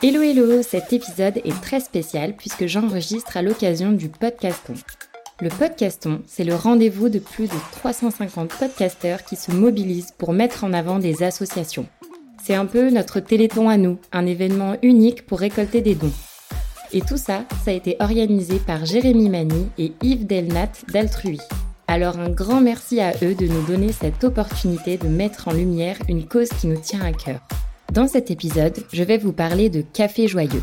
Hello hello, cet épisode est très spécial puisque j'enregistre à l'occasion du podcaston. Le podcaston, c'est le rendez-vous de plus de 350 podcasteurs qui se mobilisent pour mettre en avant des associations. C'est un peu notre téléthon à nous, un événement unique pour récolter des dons. Et tout ça, ça a été organisé par Jérémy Mani et Yves Delnat d'Altrui. Alors un grand merci à eux de nous donner cette opportunité de mettre en lumière une cause qui nous tient à cœur. Dans cet épisode, je vais vous parler de Café Joyeux.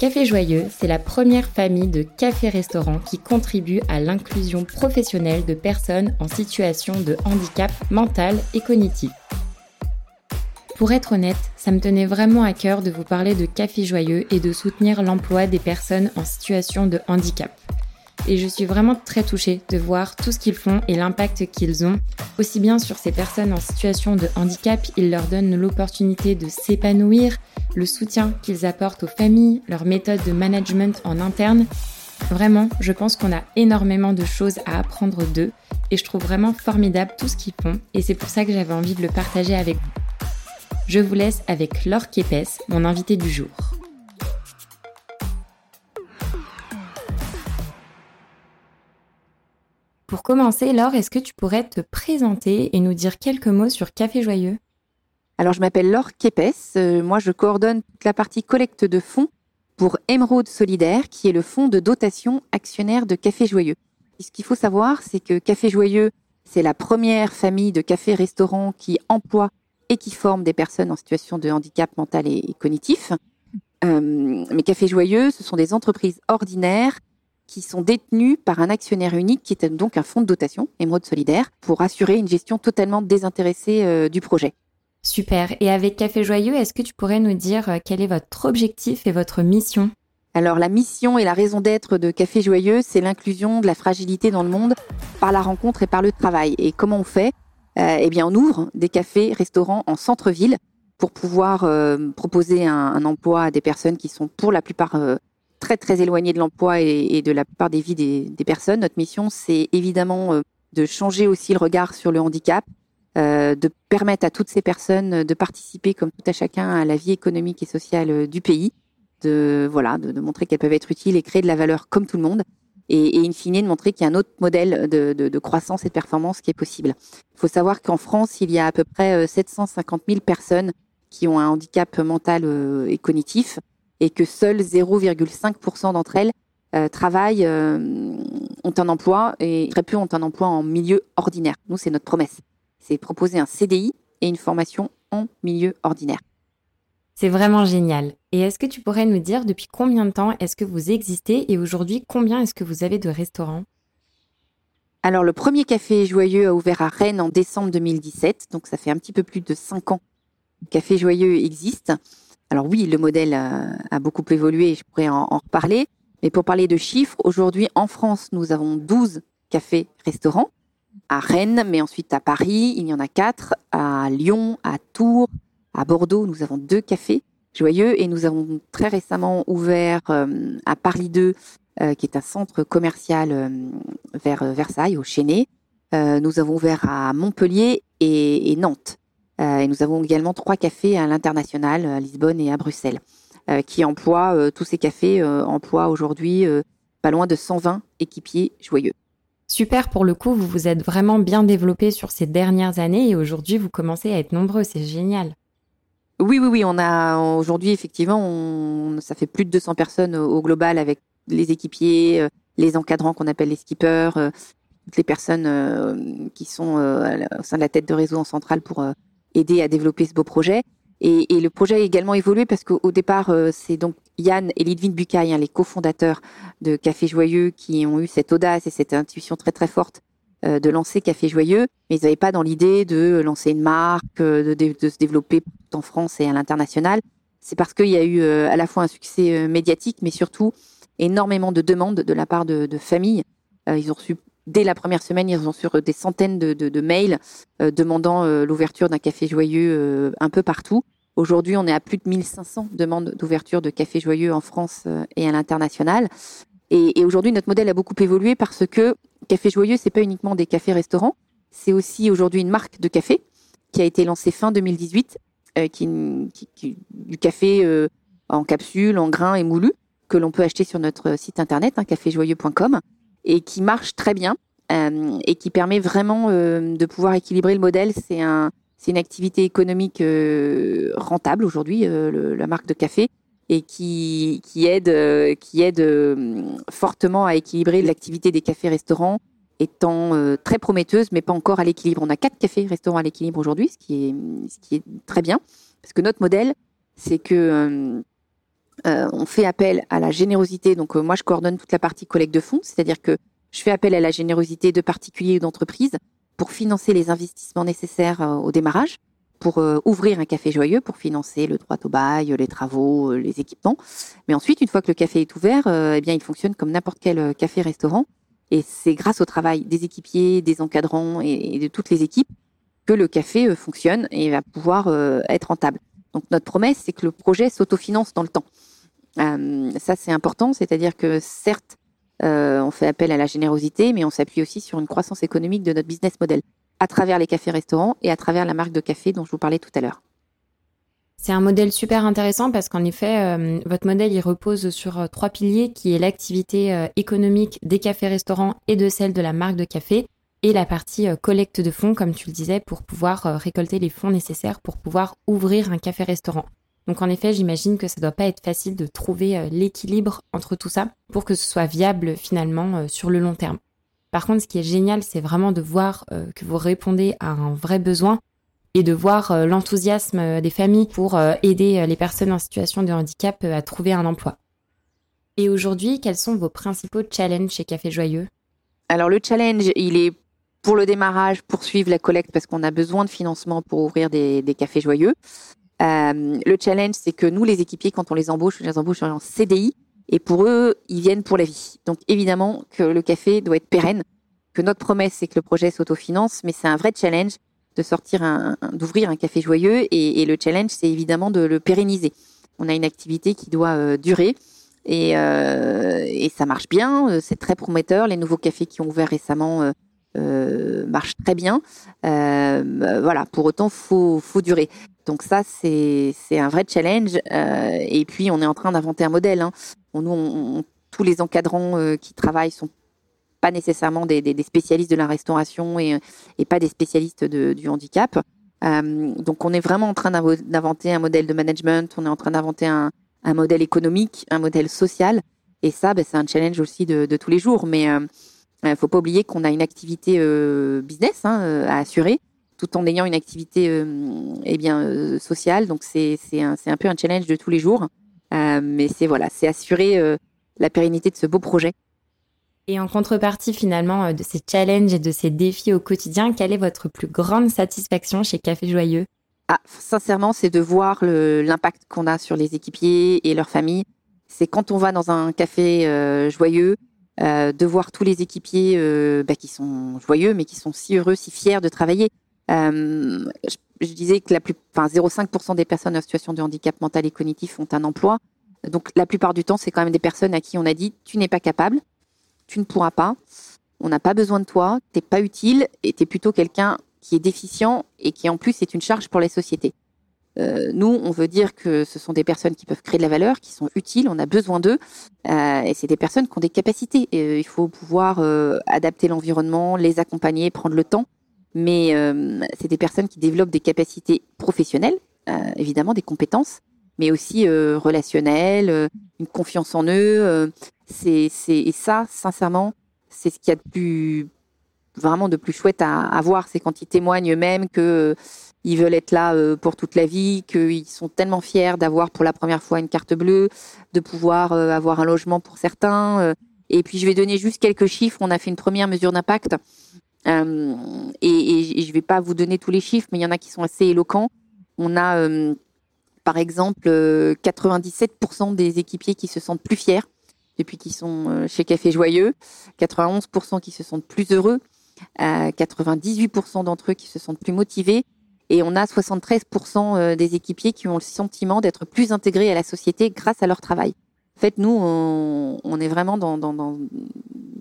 Café Joyeux, c'est la première famille de cafés-restaurants qui contribue à l'inclusion professionnelle de personnes en situation de handicap mental et cognitif. Pour être honnête, ça me tenait vraiment à cœur de vous parler de Café Joyeux et de soutenir l'emploi des personnes en situation de handicap. Et je suis vraiment très touchée de voir tout ce qu'ils font et l'impact qu'ils ont. Aussi bien sur ces personnes en situation de handicap, ils leur donnent l'opportunité de s'épanouir, le soutien qu'ils apportent aux familles, leur méthode de management en interne. Vraiment, je pense qu'on a énormément de choses à apprendre d'eux et je trouve vraiment formidable tout ce qu'ils font et c'est pour ça que j'avais envie de le partager avec vous. Je vous laisse avec Laure Kepes, mon invité du jour. Pour commencer, Laure, est-ce que tu pourrais te présenter et nous dire quelques mots sur Café Joyeux? Alors, je m'appelle Laure Kepes. Euh, moi, je coordonne toute la partie collecte de fonds pour Émeraude Solidaire, qui est le fonds de dotation actionnaire de Café Joyeux. ce qu'il faut savoir, c'est que Café Joyeux, c'est la première famille de cafés-restaurants qui emploie et qui forment des personnes en situation de handicap mental et cognitif. Euh, mais Café Joyeux, ce sont des entreprises ordinaires qui sont détenues par un actionnaire unique qui est donc un fonds de dotation, Émeraude Solidaire, pour assurer une gestion totalement désintéressée euh, du projet. Super. Et avec Café Joyeux, est-ce que tu pourrais nous dire euh, quel est votre objectif et votre mission? Alors la mission et la raison d'être de Café Joyeux, c'est l'inclusion de la fragilité dans le monde par la rencontre et par le travail. Et comment on fait? Euh, eh bien, on ouvre des cafés, restaurants en centre-ville pour pouvoir euh, proposer un, emploi à des personnes qui sont pour la plupart euh, très très éloignées de l'emploi et, de la plupart des vies des, personnes. Notre mission, c'est évidemment de changer aussi le regard sur le handicap, de permettre à toutes ces personnes de participer comme tout à chacun à la vie économique et sociale du pays, de voilà, de montrer qu'elles peuvent être utiles et créer de la valeur comme tout le monde et, et in fine de montrer qu'il y a un autre modèle de, de, de, croissance et de performance qui est possible. Il faut savoir qu'en France, il y a à peu près 750 euh, 000 personnes qui ont un handicap mental euh, et cognitif et que seuls 0,5% d'entre elles euh, travaillent, euh, ont un emploi et très peu ont un emploi en milieu ordinaire. Nous, c'est notre promesse. C'est proposer un CDI et une formation en milieu ordinaire. C'est vraiment génial. Et est-ce que tu pourrais nous dire depuis combien de temps est-ce que vous existez et aujourd'hui combien est-ce que vous avez de restaurants? Alors le premier café joyeux a ouvert à Rennes en décembre 2017, donc ça fait un petit peu plus de 5 ans. Le café joyeux existe. Alors oui, le modèle a, beaucoup évolué je pourrais en, reparler. Mais pour parler de chiffres, aujourd'hui en France, nous avons 12 cafés-restaurants. À Rennes, mais ensuite à Paris, il y en a 4. À Lyon, à Tours, à Bordeaux, nous avons deux cafés joyeux et nous avons très récemment ouvert euh, à Paris 2, euh, qui est un centre commercial euh, vers Versailles, au Chénet. nous avons ouvert à Montpellier et, Nantes. Et nous avons également trois cafés à l'international, à Lisbonne et à Bruxelles, qui emploient, tous ces cafés emploient aujourd'hui pas loin de 120 équipiers joyeux. Super, pour le coup, vous vous êtes vraiment bien développé sur ces dernières années et aujourd'hui vous commencez à être nombreux, c'est génial. Oui, oui, oui. On a aujourd'hui effectivement, on, ça fait plus de 200 personnes au, global avec les équipiers, euh, les encadrants qu'on appelle les skippers, euh, toutes les personnes euh, qui sont au sein de la tête de réseau en centrale pour aider à développer ce beau projet. Et, le projet a également évolué parce qu'au départ, c'est donc Yann et Lidvin Bucaille, hein, les cofondateurs de Café Joyeux, qui ont eu cette audace et cette intuition très très forte euh, de lancer Café Joyeux, mais ils n'avaient pas dans l'idée de lancer une marque, euh, de, se développer en France et à l'international. C'est parce qu'il y a eu euh, à la fois un succès médiatique, mais surtout énormément de demandes de la part de, familles. ils ont reçu dès la première semaine, ils ont reçu des centaines de, mails demandant l'ouverture d'un café joyeux un peu partout. Aujourd'hui, on est à plus de 1500 demandes d'ouverture de café joyeux en France et à l'international. Et, aujourd'hui, notre modèle a beaucoup évolué parce que Café Joyeux, c'est pas uniquement des cafés-restaurants, c'est aussi aujourd'hui une marque de café qui a été lancée fin 2018 qui, du café en capsule, en grains et moulu, que l'on peut acheter sur notre site internet, hein, caféjoyeux.com, et qui marche très bien et qui permet vraiment de pouvoir équilibrer le modèle. C'est un, une activité économique rentable aujourd'hui, la marque de café, et qui, qui aide, qui aide fortement à équilibrer l'activité des cafés-restaurants étant euh, très prometteuse, mais pas encore à l'équilibre. On a quatre cafés restaurants à l'équilibre aujourd'hui, ce, ce qui est très bien, parce que notre modèle, c'est que euh, euh, on fait appel à la générosité. Donc moi, je coordonne toute la partie collecte de fonds, c'est-à-dire que je fais appel à la générosité de particuliers ou d'entreprises pour financer les investissements nécessaires au démarrage, pour ouvrir un café joyeux, pour financer le droit au bail, les travaux, les équipements. Mais ensuite, une fois que le café est ouvert, eh bien, il fonctionne comme n'importe quel café-restaurant et c'est grâce au travail des équipiers, des encadrants et, de toutes les équipes que le café euh, fonctionne et va pouvoir euh, être rentable. Donc notre promesse, c'est que le projet s'autofinance dans le temps. Euh, ça, c'est important, c'est-à-dire que certes, on fait appel à la générosité, mais on s'appuie aussi sur une croissance économique de notre business model à travers les cafés-restaurants et à travers la marque de café dont je vous parlais tout à l'heure. C'est un modèle super intéressant parce qu'en effet, euh, votre modèle il repose sur euh, trois piliers qui est l'activité euh, économique des cafés-restaurants et de celle de la marque de café et la partie collecte de fonds, comme tu le disais, pour pouvoir récolter les fonds nécessaires pour pouvoir ouvrir un café-restaurant. Donc en effet, j'imagine que ça doit pas être facile de trouver l'équilibre entre tout ça pour que ce soit viable finalement sur le long terme. Par contre, ce qui est génial, c'est vraiment de voir que vous répondez à un vrai besoin et de voir euh, l'enthousiasme euh, des familles pour euh, aider les personnes en situation de handicap à trouver un emploi. Et aujourd'hui, quels sont vos principaux challenges chez Café Joyeux? Alors le challenge, il est pour le démarrage, poursuivre la collecte parce qu'on a besoin de financement pour ouvrir des, cafés joyeux. le challenge, c'est que nous, les équipiers, quand on les embauche, on les embauche en CDI et pour eux, ils viennent pour la vie. Donc évidemment que le café doit être pérenne, que notre promesse, c'est que le projet s'autofinance, mais c'est un vrai challenge de sortir un, d'ouvrir un café joyeux et, le challenge c'est évidemment de le pérenniser. On a une activité qui doit euh, durer et, euh, et, ça marche bien, euh, c'est très prometteur. Les nouveaux cafés qui ont ouvert récemment marchent très bien. voilà, pour autant faut faut durer. Donc ça c'est un vrai challenge et puis on est en train d'inventer un modèle. Hein. nous tous les encadrants qui travaillent sont pas nécessairement des, spécialistes de la restauration et, pas des spécialistes du handicap. Euh, donc on est vraiment en train d'inventer un modèle de management, on est en train d'inventer un, modèle économique, un modèle social. Et ça, ben, c'est un challenge aussi de, tous les jours. Mais il euh, ne faut pas oublier qu'on a une activité euh, business hein, à assurer, tout en ayant une activité eh bien sociale. Donc c'est un, un, peu un challenge de tous les jours. mais c'est voilà, c'est assurer la pérennité de ce beau projet et en contrepartie finalement euh, de ces challenges et de ces défis au quotidien, quelle est votre plus grande satisfaction chez Café Joyeux? Ah, Sincèrement, c'est de voir l'impact qu'on a sur les équipiers et leurs familles. C'est quand on va dans un café euh, joyeux, euh, de voir tous les équipiers bah, qui sont joyeux, mais qui sont si heureux, si fiers de travailler. Je, je, disais que la plus, enfin 0,5% des personnes en situation de handicap mental et cognitif ont un emploi. Donc la plupart du temps, c'est quand même des personnes à qui on a dit tu n'es pas capable, tu ne pourras pas, on n'a pas besoin de toi, t'es pas utile et tu es plutôt quelqu'un qui est déficient et qui en plus est une charge pour les sociétés. Euh, nous, on veut dire que ce sont des personnes qui peuvent créer de la valeur, qui sont utiles, on a besoin d'eux, euh, et c'est des personnes qui ont des capacités. Et, euh, il faut pouvoir adapter l'environnement, les accompagner, prendre le temps, mais c'est des personnes qui développent des capacités professionnelles, évidemment des compétences, mais aussi relationnelles, une confiance en eux, c'est, et ça, sincèrement, c'est ce qu'il y a de plus, vraiment de plus chouette à, à voir. C'est quand ils témoignent eux-mêmes que euh, ils veulent être là euh, pour toute la vie, qu'ils sont tellement fiers d'avoir pour la première fois une carte bleue, de pouvoir euh, avoir un logement pour certains. et puis je vais donner juste quelques chiffres. On a fait une première mesure d'impact. et, je vais pas vous donner tous les chiffres, mais il y en a qui sont assez éloquents. On a, par exemple, 97% des équipiers qui se sentent plus fiers depuis qu'ils sont euh, chez Café Joyeux, 91% qui se sentent plus heureux, 98% euh, d'entre eux qui se sentent plus motivés, et on a 73% euh, des équipiers qui ont le sentiment d'être plus intégrés à la société grâce à leur travail. En fait, nous, on, est vraiment dans,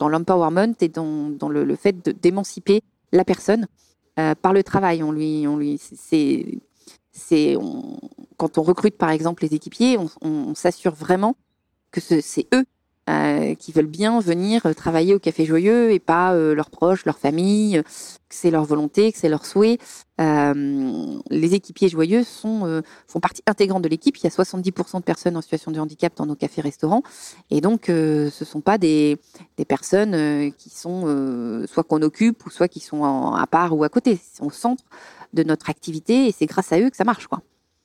l'empowerment et dans, le, fait d'émanciper la personne par le travail. Quand on recrute par exemple les équipiers, on s'assure vraiment que c'est eux euh, qui veulent bien venir travailler au Café Joyeux et pas euh, leurs proches, leur famille, que c'est leur volonté, que c'est leur souhait. Euh, les équipiers joyeux sont, font partie intégrante de l'équipe. Il y a 70% de personnes en situation de handicap dans nos cafés-restaurants. Et donc, ce ne sont pas des, des personnes qui sont soit qu'on occupe ou soit qui sont à part ou à côté. Ils sont au centre de notre activité et c'est grâce à eux que ça marche. quoi.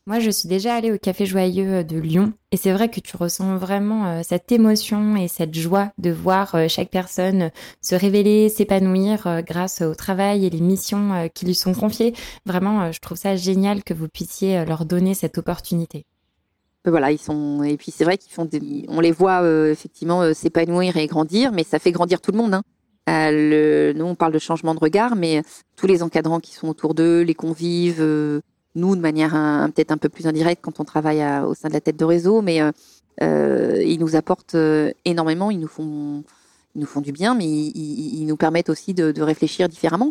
Moi, je suis déjà allée au Café Joyeux euh, de Lyon et c'est vrai que tu ressens vraiment euh, cette émotion et cette joie de voir euh, chaque personne se révéler, s'épanouir grâce au travail et les missions qui lui sont confiées. Vraiment, je trouve ça génial que vous puissiez leur donner cette opportunité. Voilà, ils sont et puis c'est vrai qu'ils font des... on les voit effectivement s'épanouir et grandir, mais ça fait grandir tout le monde. Hein. Nous, on parle de changement de regard, mais tous les encadrants qui sont autour d'eux, les convives, nous de manière peut-être un peu plus indirecte quand on travaille au sein de la tête de réseau, mais euh, euh, ils nous apportent euh, énormément, ils nous font, ils nous font du bien, mais ils, nous permettent aussi de, réfléchir différemment.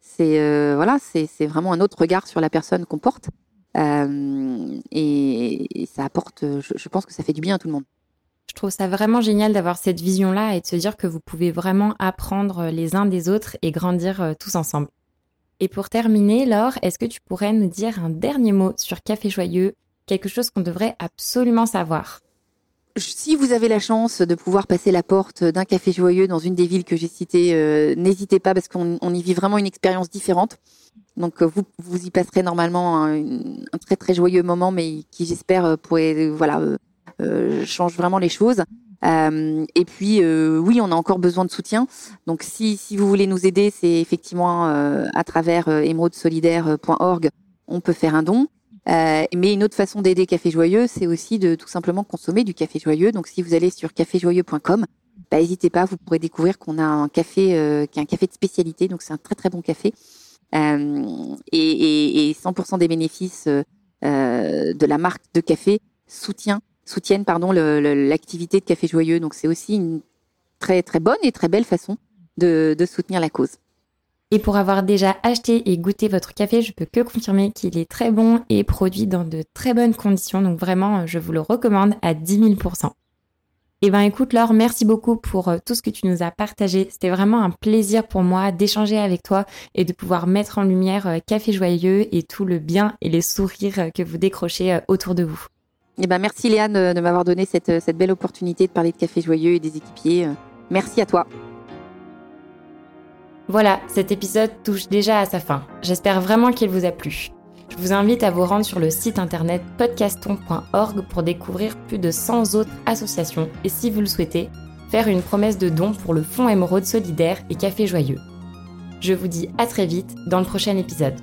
C'est voilà, c'est vraiment un autre regard sur la personne qu'on porte, et, ça apporte, je pense que ça fait du bien à tout le monde. Je trouve ça vraiment génial d'avoir cette vision-là et de se dire que vous pouvez vraiment apprendre les uns des autres et grandir tous ensemble. Et pour terminer, Laure, est-ce que tu pourrais nous dire un dernier mot sur Café Joyeux, quelque chose qu'on devrait absolument savoir? Si vous avez la chance de pouvoir passer la porte d'un café joyeux dans une des villes que j'ai citées, euh, n'hésitez pas parce qu'on y vit vraiment une expérience différente. Donc euh, vous, vous y passerez normalement un, très très joyeux moment, mais qui j'espère euh, pourrait voilà change vraiment les choses. Euh, et puis, euh, oui, on a encore besoin de soutien. Donc, si, si vous voulez nous aider, c'est effectivement euh, à travers émeraude-solidaire.org, on peut faire un don. mais une autre façon d'aider Café Joyeux, c'est aussi de tout simplement consommer du café joyeux. Donc, si vous allez sur caféjoyeux.com, bah, n'hésitez pas, vous pourrez découvrir qu'on a un café qui est un café de spécialité. Donc, c'est un très très bon café. Et, et, et, 100% des bénéfices de la marque de café soutient soutiennent pardon l'activité de Café Joyeux. Donc c'est aussi une très très bonne et très belle façon de, soutenir la cause. Et pour avoir déjà acheté et goûté votre café, je peux que confirmer qu'il est très bon et produit dans de très bonnes conditions. Donc vraiment, je vous le recommande à 10 000% Eh ben écoute Laure, merci beaucoup pour euh, tout ce que tu nous as partagé. C'était vraiment un plaisir pour moi d'échanger avec toi et de pouvoir mettre en lumière euh, Café Joyeux et tout le bien et les sourires que vous décrochez euh, autour de vous. Eh ben, merci Léane de, m'avoir donné cette, cette belle opportunité de parler de Café Joyeux et des équipiers. Merci à toi. Voilà, cet épisode touche déjà à sa fin. J'espère vraiment qu'il vous a plu. Je vous invite à vous rendre sur le site internet podcaston.org pour découvrir plus de 100 autres associations et si vous le souhaitez, faire une promesse de don pour le Fonds Émeraude Solidaire et Café Joyeux. Je vous dis à très vite dans le prochain épisode.